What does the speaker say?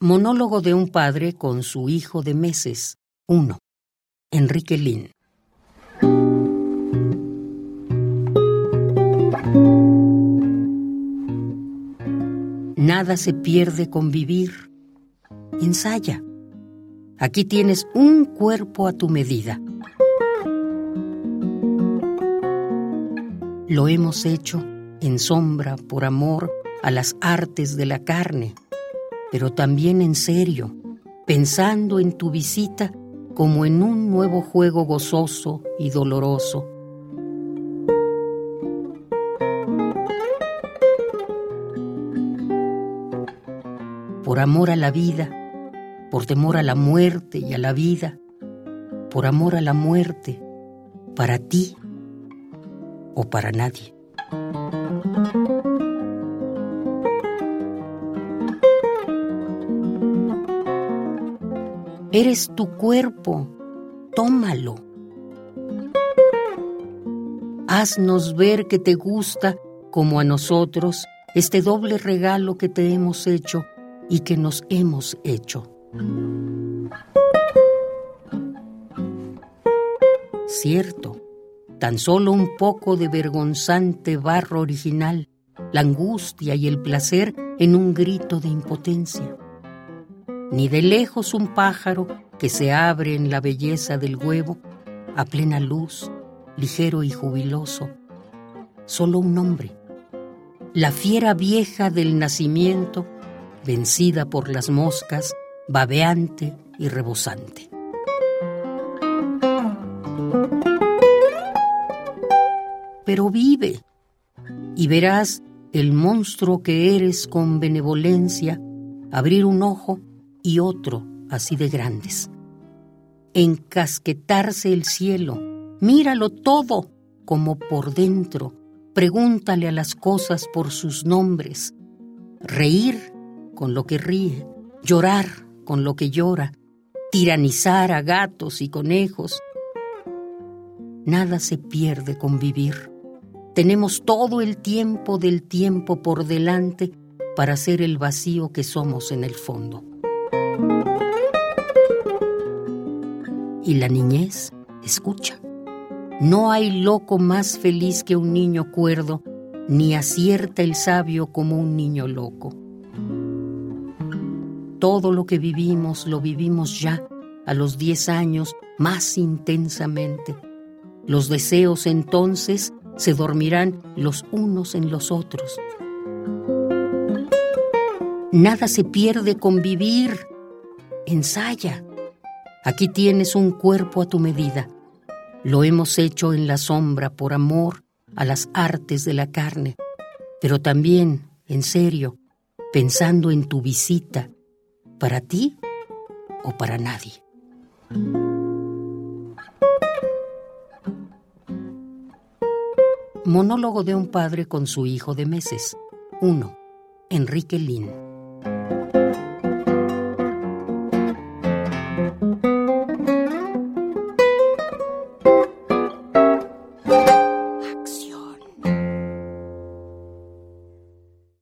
Monólogo de un padre con su hijo de meses. 1. Enrique Lin. Nada se pierde con vivir. Ensaya. Aquí tienes un cuerpo a tu medida. Lo hemos hecho en sombra por amor a las artes de la carne pero también en serio, pensando en tu visita como en un nuevo juego gozoso y doloroso. Por amor a la vida, por temor a la muerte y a la vida, por amor a la muerte, para ti o para nadie. Eres tu cuerpo, tómalo. Haznos ver que te gusta, como a nosotros, este doble regalo que te hemos hecho y que nos hemos hecho. Cierto, tan solo un poco de vergonzante barro original, la angustia y el placer en un grito de impotencia ni de lejos un pájaro que se abre en la belleza del huevo, a plena luz, ligero y jubiloso. Solo un hombre, la fiera vieja del nacimiento, vencida por las moscas, babeante y rebosante. Pero vive y verás el monstruo que eres con benevolencia abrir un ojo y otro así de grandes. Encasquetarse el cielo, míralo todo como por dentro, pregúntale a las cosas por sus nombres, reír con lo que ríe, llorar con lo que llora, tiranizar a gatos y conejos. Nada se pierde con vivir. Tenemos todo el tiempo del tiempo por delante para ser el vacío que somos en el fondo. Y la niñez escucha. No hay loco más feliz que un niño cuerdo, ni acierta el sabio como un niño loco. Todo lo que vivimos lo vivimos ya a los diez años más intensamente. Los deseos entonces se dormirán los unos en los otros. Nada se pierde con vivir, ensaya. Aquí tienes un cuerpo a tu medida. Lo hemos hecho en la sombra por amor a las artes de la carne, pero también, en serio, pensando en tu visita, para ti o para nadie. Monólogo de un padre con su hijo de meses. 1. Enrique Lin.